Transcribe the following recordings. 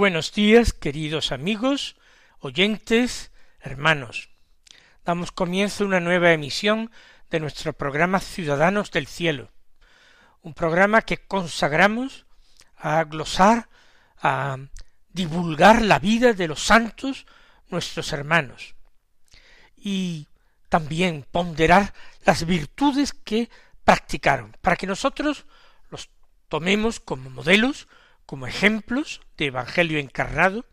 Buenos días, queridos amigos, oyentes, hermanos. Damos comienzo a una nueva emisión de nuestro programa Ciudadanos del Cielo, un programa que consagramos a glosar, a divulgar la vida de los santos, nuestros hermanos, y también ponderar las virtudes que practicaron, para que nosotros los tomemos como modelos, como ejemplos de Evangelio encarnado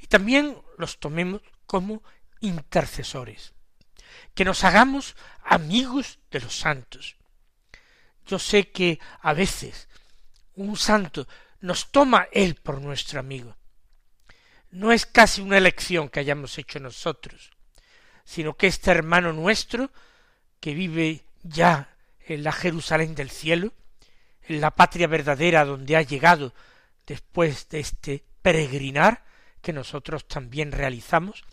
y también los tomemos como intercesores, que nos hagamos amigos de los santos. Yo sé que a veces un santo nos toma él por nuestro amigo. No es casi una elección que hayamos hecho nosotros, sino que este hermano nuestro, que vive ya en la Jerusalén del cielo, en la patria verdadera donde ha llegado después de este peregrinar que nosotros también realizamos,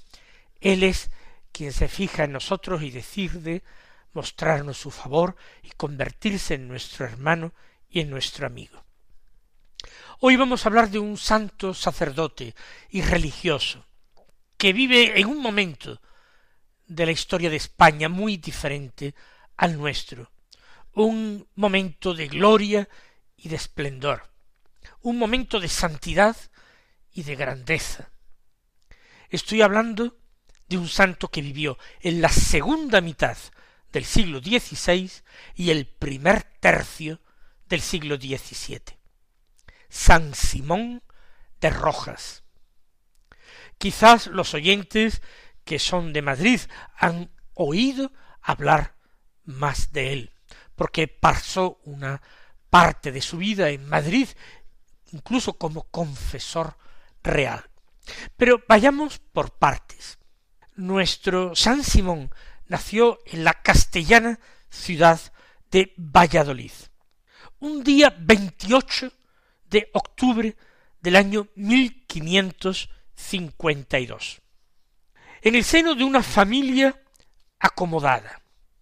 Él es quien se fija en nosotros y decide mostrarnos su favor y convertirse en nuestro hermano y en nuestro amigo. Hoy vamos a hablar de un santo sacerdote y religioso que vive en un momento de la historia de España muy diferente al nuestro, un momento de gloria y de esplendor, un momento de santidad y de grandeza. Estoy hablando de un santo que vivió en la segunda mitad del siglo XVI y el primer tercio del siglo XVII. San Simón de Rojas. Quizás los oyentes que son de Madrid han oído hablar más de él, porque pasó una parte de su vida en Madrid incluso como confesor real. Pero vayamos por partes. Nuestro San Simón nació en la castellana ciudad de Valladolid, un día 28 de octubre del año 1552, en el seno de una familia acomodada.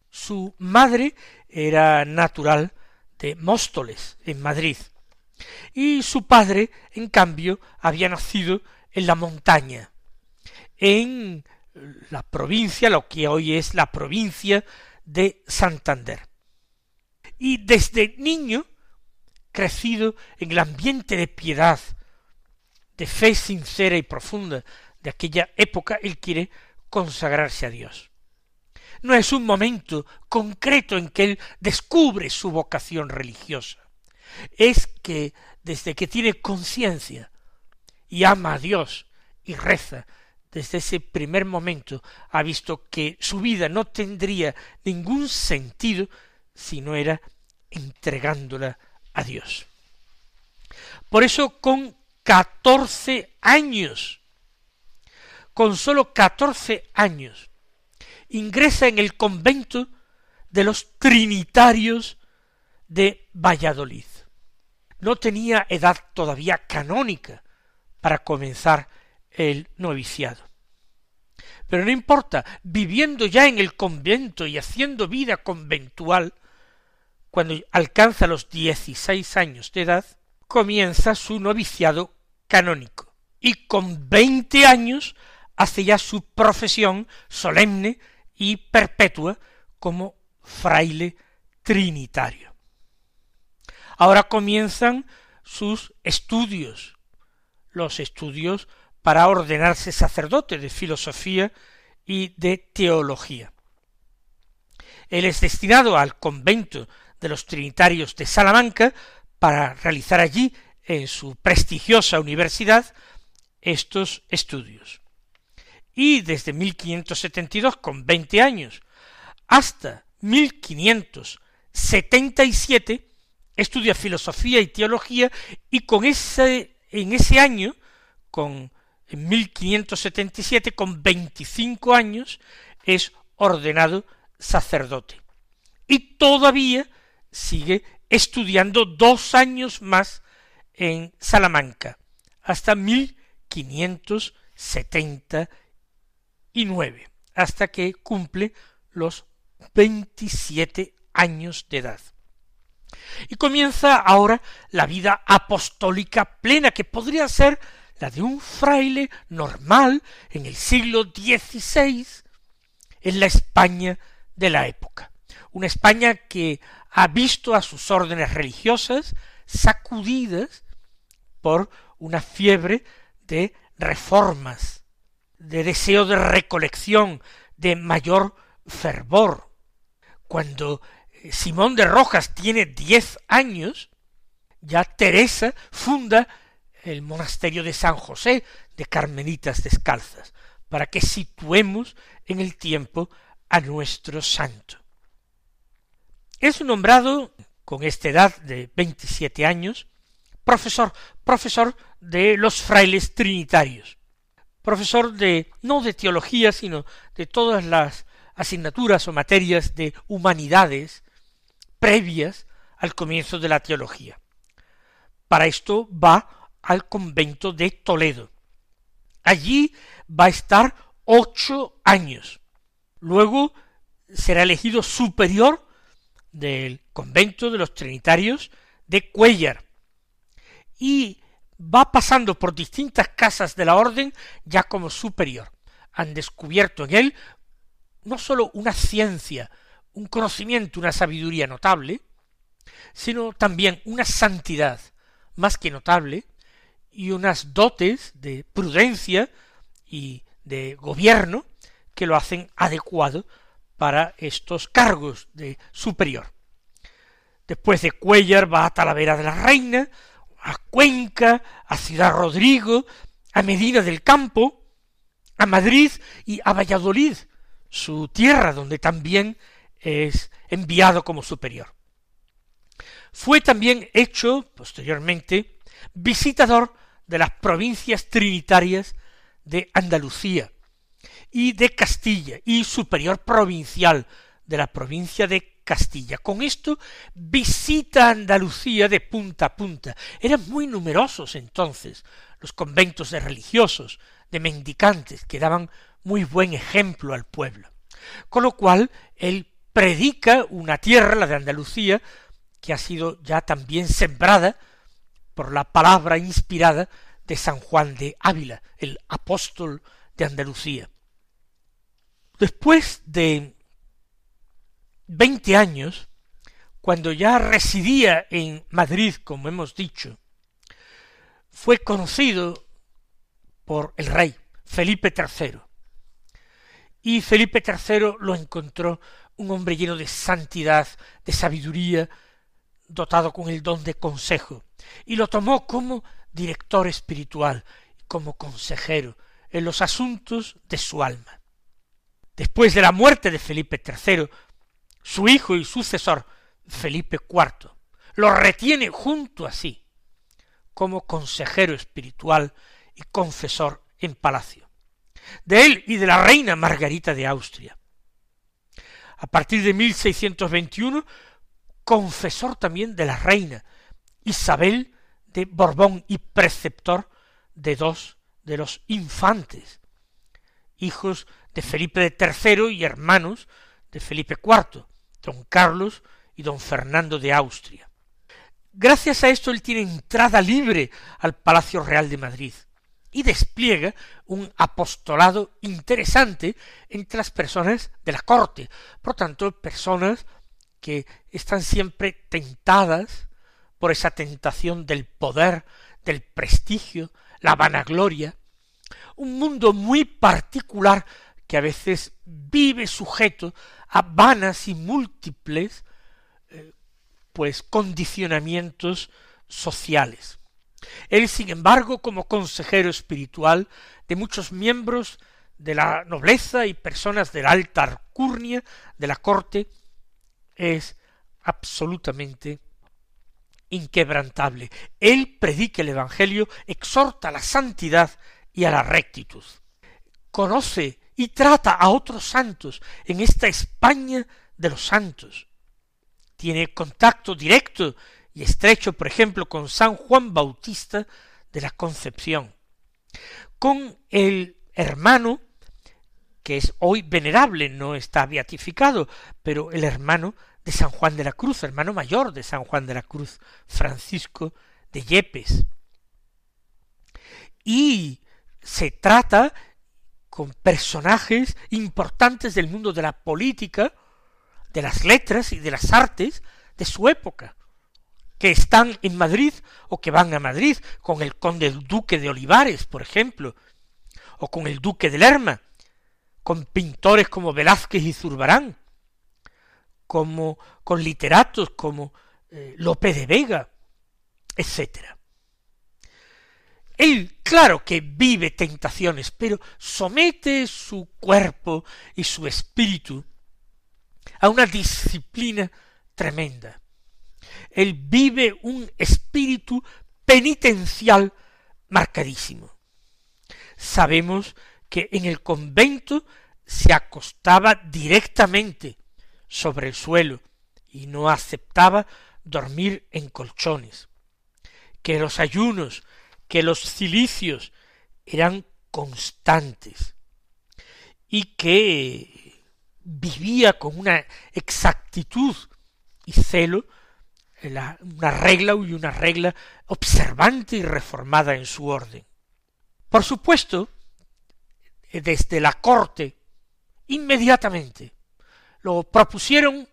Su madre era natural de Móstoles, en Madrid, y su padre, en cambio, había nacido en la montaña, en la provincia, lo que hoy es la provincia de Santander. Y desde niño, crecido en el ambiente de piedad, de fe sincera y profunda de aquella época, él quiere consagrarse a Dios. No es un momento concreto en que él descubre su vocación religiosa es que desde que tiene conciencia y ama a Dios y reza, desde ese primer momento ha visto que su vida no tendría ningún sentido si no era entregándola a Dios. Por eso con catorce años, con sólo catorce años, ingresa en el convento de los Trinitarios de Valladolid no tenía edad todavía canónica para comenzar el noviciado. Pero no importa, viviendo ya en el convento y haciendo vida conventual, cuando alcanza los dieciséis años de edad, comienza su noviciado canónico, y con veinte años hace ya su profesión solemne y perpetua como fraile trinitario. Ahora comienzan sus estudios, los estudios para ordenarse sacerdote de filosofía y de teología. Él es destinado al convento de los Trinitarios de Salamanca para realizar allí, en su prestigiosa universidad, estos estudios. Y desde 1572, con 20 años, hasta 1577, estudia filosofía y teología y con ese, en ese año, con en 1577, con 25 años, es ordenado sacerdote. Y todavía sigue estudiando dos años más en Salamanca, hasta 1579, hasta que cumple los 27 años de edad. Y comienza ahora la vida apostólica plena, que podría ser la de un fraile normal en el siglo XVI, en la España de la época. Una España que ha visto a sus órdenes religiosas sacudidas por una fiebre de reformas, de deseo de recolección, de mayor fervor. Cuando Simón de Rojas tiene diez años, ya Teresa funda el monasterio de San José de Carmelitas Descalzas, para que situemos en el tiempo a nuestro santo. Es nombrado, con esta edad de veintisiete años, profesor, profesor de los frailes trinitarios, profesor de, no de teología, sino de todas las asignaturas o materias de humanidades previas al comienzo de la teología. Para esto va al convento de Toledo. Allí va a estar ocho años. Luego será elegido superior del convento de los trinitarios de Cuellar, y va pasando por distintas casas de la orden ya como superior. Han descubierto en él no sólo una ciencia, un conocimiento, una sabiduría notable, sino también una santidad más que notable y unas dotes de prudencia y de gobierno que lo hacen adecuado para estos cargos de superior. Después de Cuellar va a Talavera de la Reina, a Cuenca, a Ciudad Rodrigo, a Medina del Campo, a Madrid y a Valladolid, su tierra donde también es enviado como superior. Fue también hecho posteriormente visitador de las provincias trinitarias de Andalucía y de Castilla y superior provincial de la provincia de Castilla. Con esto visita Andalucía de punta a punta. Eran muy numerosos entonces los conventos de religiosos, de mendicantes, que daban muy buen ejemplo al pueblo. Con lo cual él predica una tierra, la de Andalucía, que ha sido ya también sembrada por la palabra inspirada de San Juan de Ávila, el apóstol de Andalucía. Después de veinte años, cuando ya residía en Madrid, como hemos dicho, fue conocido por el rey Felipe III. Y Felipe III lo encontró un hombre lleno de santidad, de sabiduría, dotado con el don de consejo, y lo tomó como director espiritual, como consejero en los asuntos de su alma. Después de la muerte de Felipe III, su hijo y sucesor, Felipe IV, lo retiene junto a sí como consejero espiritual y confesor en palacio. De él y de la reina Margarita de Austria. A partir de 1621, confesor también de la reina Isabel de Borbón y preceptor de dos de los infantes, hijos de Felipe III y hermanos de Felipe IV, don Carlos y don Fernando de Austria. Gracias a esto él tiene entrada libre al Palacio Real de Madrid y despliega un apostolado interesante entre las personas de la corte, por tanto, personas que están siempre tentadas por esa tentación del poder, del prestigio, la vanagloria, un mundo muy particular que a veces vive sujeto a vanas y múltiples eh, pues condicionamientos sociales. Él, sin embargo, como consejero espiritual de muchos miembros de la nobleza y personas de la alta alcurnia de la corte, es absolutamente inquebrantable. Él predica el Evangelio, exhorta a la santidad y a la rectitud. Conoce y trata a otros santos en esta España de los santos. Tiene contacto directo y estrecho, por ejemplo, con San Juan Bautista de la Concepción, con el hermano que es hoy venerable, no está beatificado, pero el hermano de San Juan de la Cruz, hermano mayor de San Juan de la Cruz, Francisco de Yepes. Y se trata con personajes importantes del mundo de la política, de las letras y de las artes de su época, que están en Madrid o que van a Madrid, con el conde duque de Olivares, por ejemplo, o con el duque de Lerma, con pintores como Velázquez y Zurbarán, como con literatos como eh, Lope de Vega, etc. Él, claro que vive tentaciones, pero somete su cuerpo y su espíritu a una disciplina tremenda. Él vive un espíritu penitencial marcadísimo. Sabemos que en el convento se acostaba directamente sobre el suelo y no aceptaba dormir en colchones, que los ayunos, que los cilicios eran constantes y que vivía con una exactitud y celo una regla y una regla observante y reformada en su orden. Por supuesto, desde la corte, inmediatamente, lo propusieron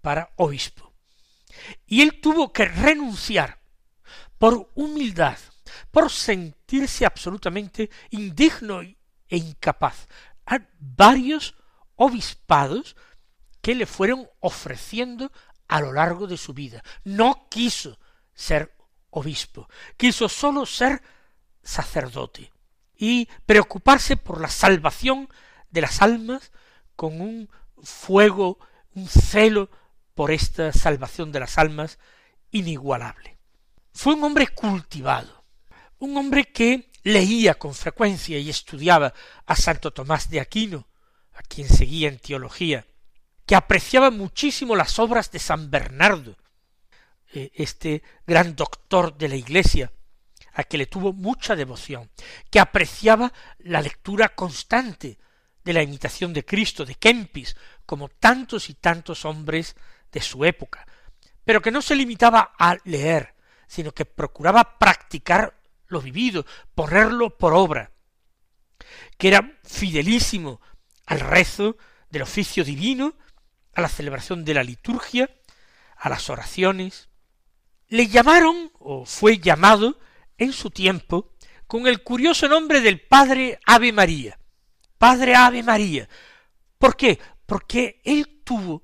para obispo. Y él tuvo que renunciar por humildad, por sentirse absolutamente indigno e incapaz a varios obispados que le fueron ofreciendo a lo largo de su vida. No quiso ser obispo, quiso sólo ser sacerdote y preocuparse por la salvación de las almas con un fuego, un celo por esta salvación de las almas inigualable. Fue un hombre cultivado, un hombre que leía con frecuencia y estudiaba a Santo Tomás de Aquino, a quien seguía en teología, que apreciaba muchísimo las obras de San Bernardo, eh, este gran doctor de la Iglesia, a que le tuvo mucha devoción, que apreciaba la lectura constante de la imitación de Cristo, de Kempis, como tantos y tantos hombres de su época, pero que no se limitaba a leer, sino que procuraba practicar lo vivido, ponerlo por obra, que era fidelísimo al rezo del oficio divino, a la celebración de la liturgia, a las oraciones. Le llamaron, o fue llamado, en su tiempo, con el curioso nombre del Padre Ave María. Padre Ave María. ¿Por qué? Porque él tuvo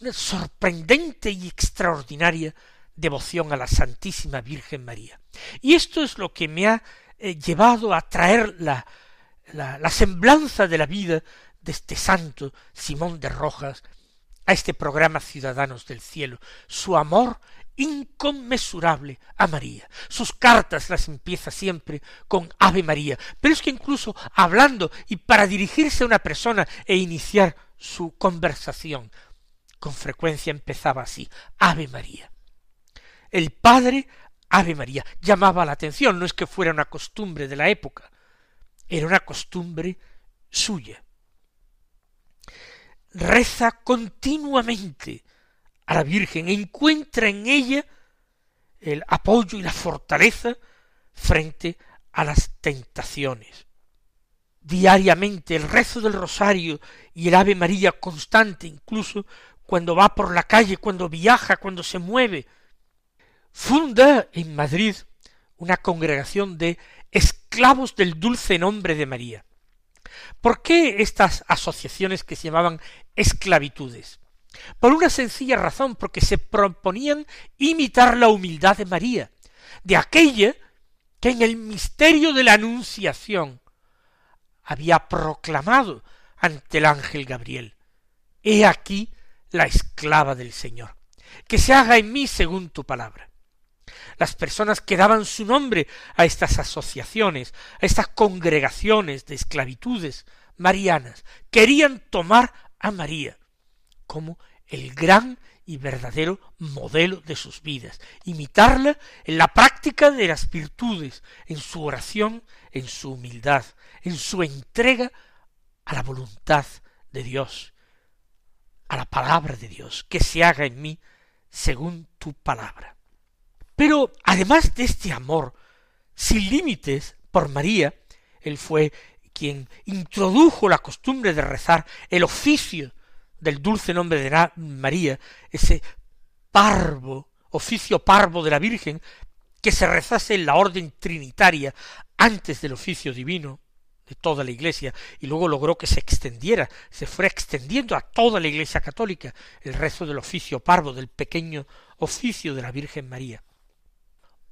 una sorprendente y extraordinaria devoción a la Santísima Virgen María. Y esto es lo que me ha eh, llevado a traer la, la, la semblanza de la vida de este santo Simón de Rojas a este programa Ciudadanos del Cielo, su amor inconmensurable a María. Sus cartas las empieza siempre con Ave María, pero es que incluso hablando y para dirigirse a una persona e iniciar su conversación, con frecuencia empezaba así, Ave María. El padre Ave María llamaba la atención, no es que fuera una costumbre de la época, era una costumbre suya. Reza continuamente a la Virgen, encuentra en ella el apoyo y la fortaleza frente a las tentaciones. Diariamente el rezo del rosario y el Ave María constante, incluso cuando va por la calle, cuando viaja, cuando se mueve. Funda en Madrid una congregación de esclavos del dulce nombre de María. ¿Por qué estas asociaciones que se llamaban esclavitudes? Por una sencilla razón, porque se proponían imitar la humildad de María, de aquella que en el misterio de la Anunciación había proclamado ante el ángel Gabriel, He aquí la esclava del Señor, que se haga en mí según tu palabra. Las personas que daban su nombre a estas asociaciones, a estas congregaciones de esclavitudes marianas, querían tomar a María como el gran y verdadero modelo de sus vidas, imitarla en la práctica de las virtudes, en su oración, en su humildad, en su entrega a la voluntad de Dios, a la palabra de Dios, que se haga en mí según tu palabra. Pero además de este amor sin límites por María, él fue quien introdujo la costumbre de rezar el oficio del dulce nombre de María, ese parvo, oficio parvo de la Virgen, que se rezase en la orden trinitaria antes del oficio divino de toda la Iglesia, y luego logró que se extendiera, se fuera extendiendo a toda la Iglesia católica el rezo del oficio parvo, del pequeño oficio de la Virgen María.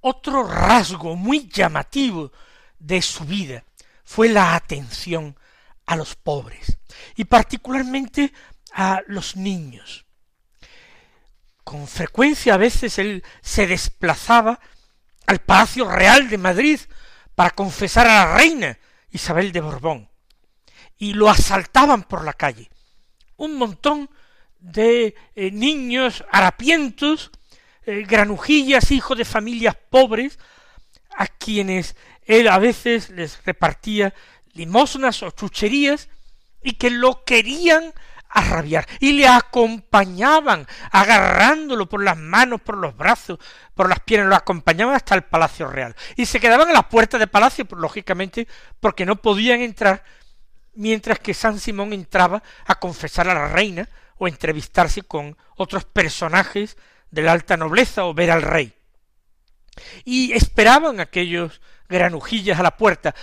Otro rasgo muy llamativo de su vida fue la atención a los pobres, y particularmente a los niños. Con frecuencia a veces él se desplazaba al Palacio Real de Madrid para confesar a la reina Isabel de Borbón, y lo asaltaban por la calle. Un montón de eh, niños harapientos, granujillas, hijos de familias pobres, a quienes él a veces les repartía limosnas o chucherías y que lo querían a rabiar y le acompañaban agarrándolo por las manos, por los brazos, por las piernas, lo acompañaban hasta el Palacio Real. Y se quedaban a las puertas del palacio, lógicamente porque no podían entrar mientras que San Simón entraba a confesar a la reina o entrevistarse con otros personajes de la alta nobleza o ver al rey. Y esperaban aquellos granujillas a la puerta.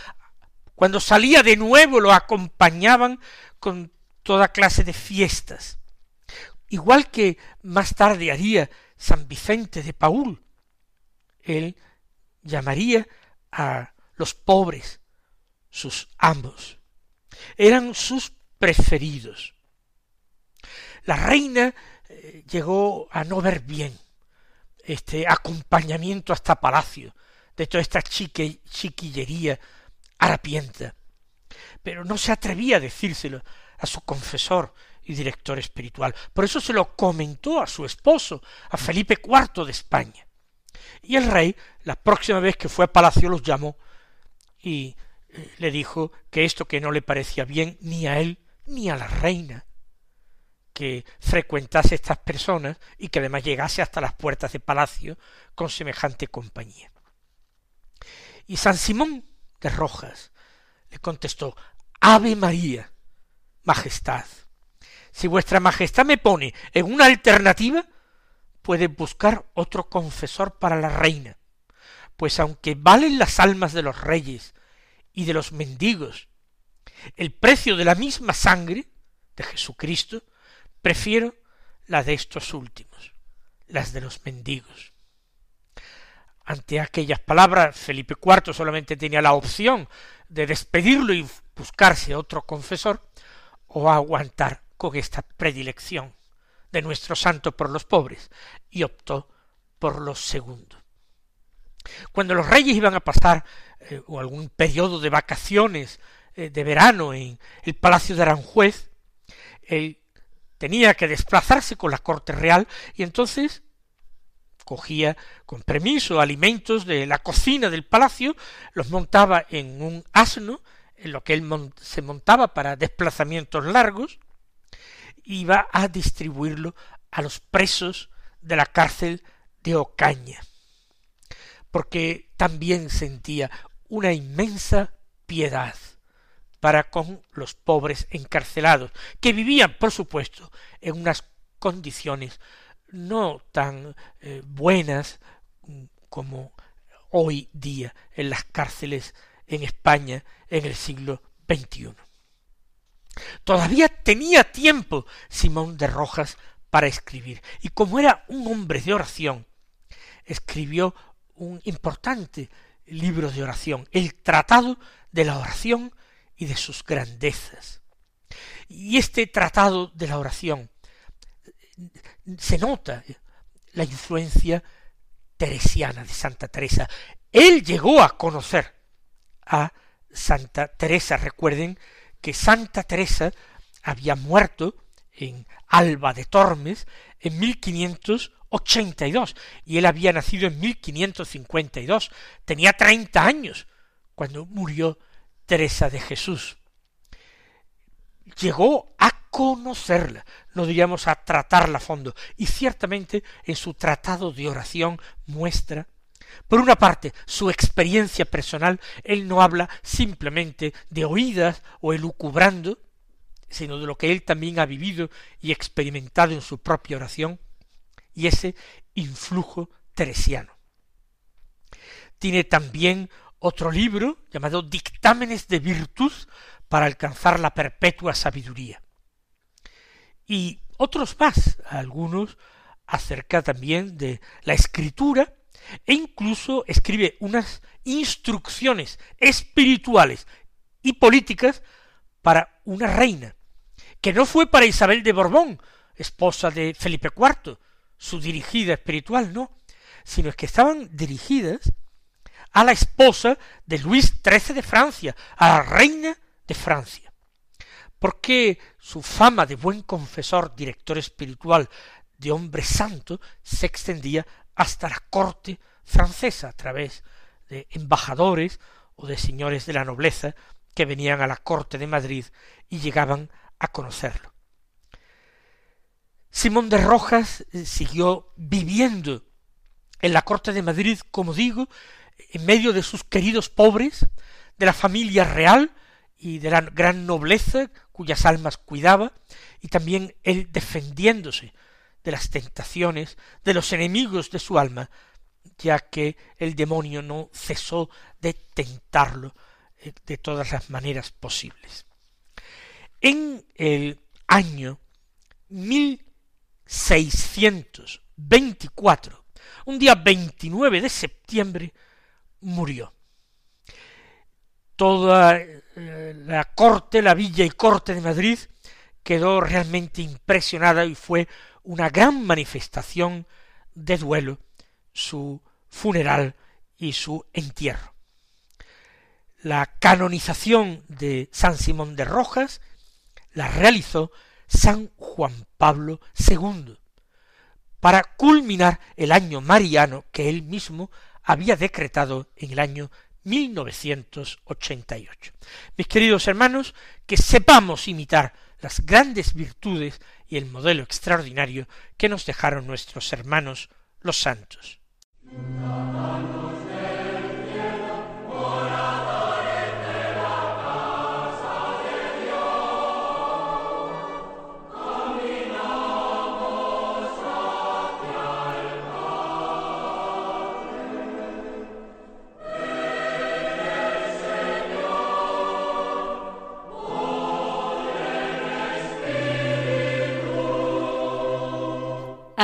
Cuando salía de nuevo lo acompañaban con toda clase de fiestas. Igual que más tarde haría San Vicente de Paul, él llamaría a los pobres sus amos. Eran sus preferidos. La reina eh, llegó a no ver bien este acompañamiento hasta palacio de toda esta chiquillería harapienta, pero no se atrevía a decírselo a su confesor y director espiritual. Por eso se lo comentó a su esposo, a Felipe IV de España. Y el rey, la próxima vez que fue a palacio, los llamó y eh, le dijo que esto que no le parecía bien ni a él ni a la reina, que frecuentase estas personas y que además llegase hasta las puertas de palacio con semejante compañía. Y San Simón de Rojas le contestó Ave María, Majestad. Si vuestra Majestad me pone en una alternativa, puede buscar otro confesor para la reina, pues aunque valen las almas de los reyes y de los mendigos el precio de la misma sangre de Jesucristo, prefiero la de estos últimos, las de los mendigos. Ante aquellas palabras, Felipe IV solamente tenía la opción de despedirlo y buscarse otro confesor, o aguantar con esta predilección de nuestro santo por los pobres, y optó por lo segundo. Cuando los reyes iban a pasar eh, o algún periodo de vacaciones eh, de verano en el palacio de Aranjuez, él tenía que desplazarse con la corte real y entonces cogía con permiso alimentos de la cocina del palacio, los montaba en un asno en lo que él se montaba para desplazamientos largos, iba a distribuirlo a los presos de la cárcel de Ocaña, porque también sentía una inmensa piedad para con los pobres encarcelados, que vivían, por supuesto, en unas condiciones no tan eh, buenas como hoy día en las cárceles en España en el siglo XXI. Todavía tenía tiempo Simón de Rojas para escribir. Y como era un hombre de oración, escribió un importante libro de oración, el Tratado de la Oración y de sus grandezas. Y este Tratado de la Oración se nota la influencia teresiana de Santa Teresa. Él llegó a conocer a Santa Teresa. Recuerden que Santa Teresa había muerto en Alba de Tormes en 1582 y él había nacido en 1552. Tenía treinta años cuando murió Teresa de Jesús. Llegó a conocerla, no diríamos a tratarla a fondo, y ciertamente en su tratado de oración muestra por una parte, su experiencia personal, él no habla simplemente de oídas o elucubrando, sino de lo que él también ha vivido y experimentado en su propia oración, y ese influjo teresiano. Tiene también otro libro llamado Dictámenes de Virtud para alcanzar la perpetua sabiduría. Y otros más, algunos acerca también de la escritura e incluso escribe unas instrucciones espirituales y políticas para una reina, que no fue para Isabel de Borbón, esposa de Felipe IV, su dirigida espiritual, no, sino es que estaban dirigidas a la esposa de Luis XIII de Francia, a la reina de Francia, porque su fama de buen confesor, director espiritual, de hombre santo, se extendía hasta la corte francesa a través de embajadores o de señores de la nobleza que venían a la corte de Madrid y llegaban a conocerlo. Simón de Rojas eh, siguió viviendo en la corte de Madrid, como digo, en medio de sus queridos pobres, de la familia real y de la gran nobleza cuyas almas cuidaba, y también él defendiéndose de las tentaciones, de los enemigos de su alma, ya que el demonio no cesó de tentarlo eh, de todas las maneras posibles. En el año 1624, un día 29 de septiembre, murió. Toda eh, la corte, la villa y corte de Madrid quedó realmente impresionada y fue una gran manifestación de duelo su funeral y su entierro. La canonización de San Simón de Rojas la realizó San Juan Pablo II para culminar el año mariano que él mismo había decretado en el año 1988. Mis queridos hermanos, que sepamos imitar las grandes virtudes y el modelo extraordinario que nos dejaron nuestros hermanos los santos.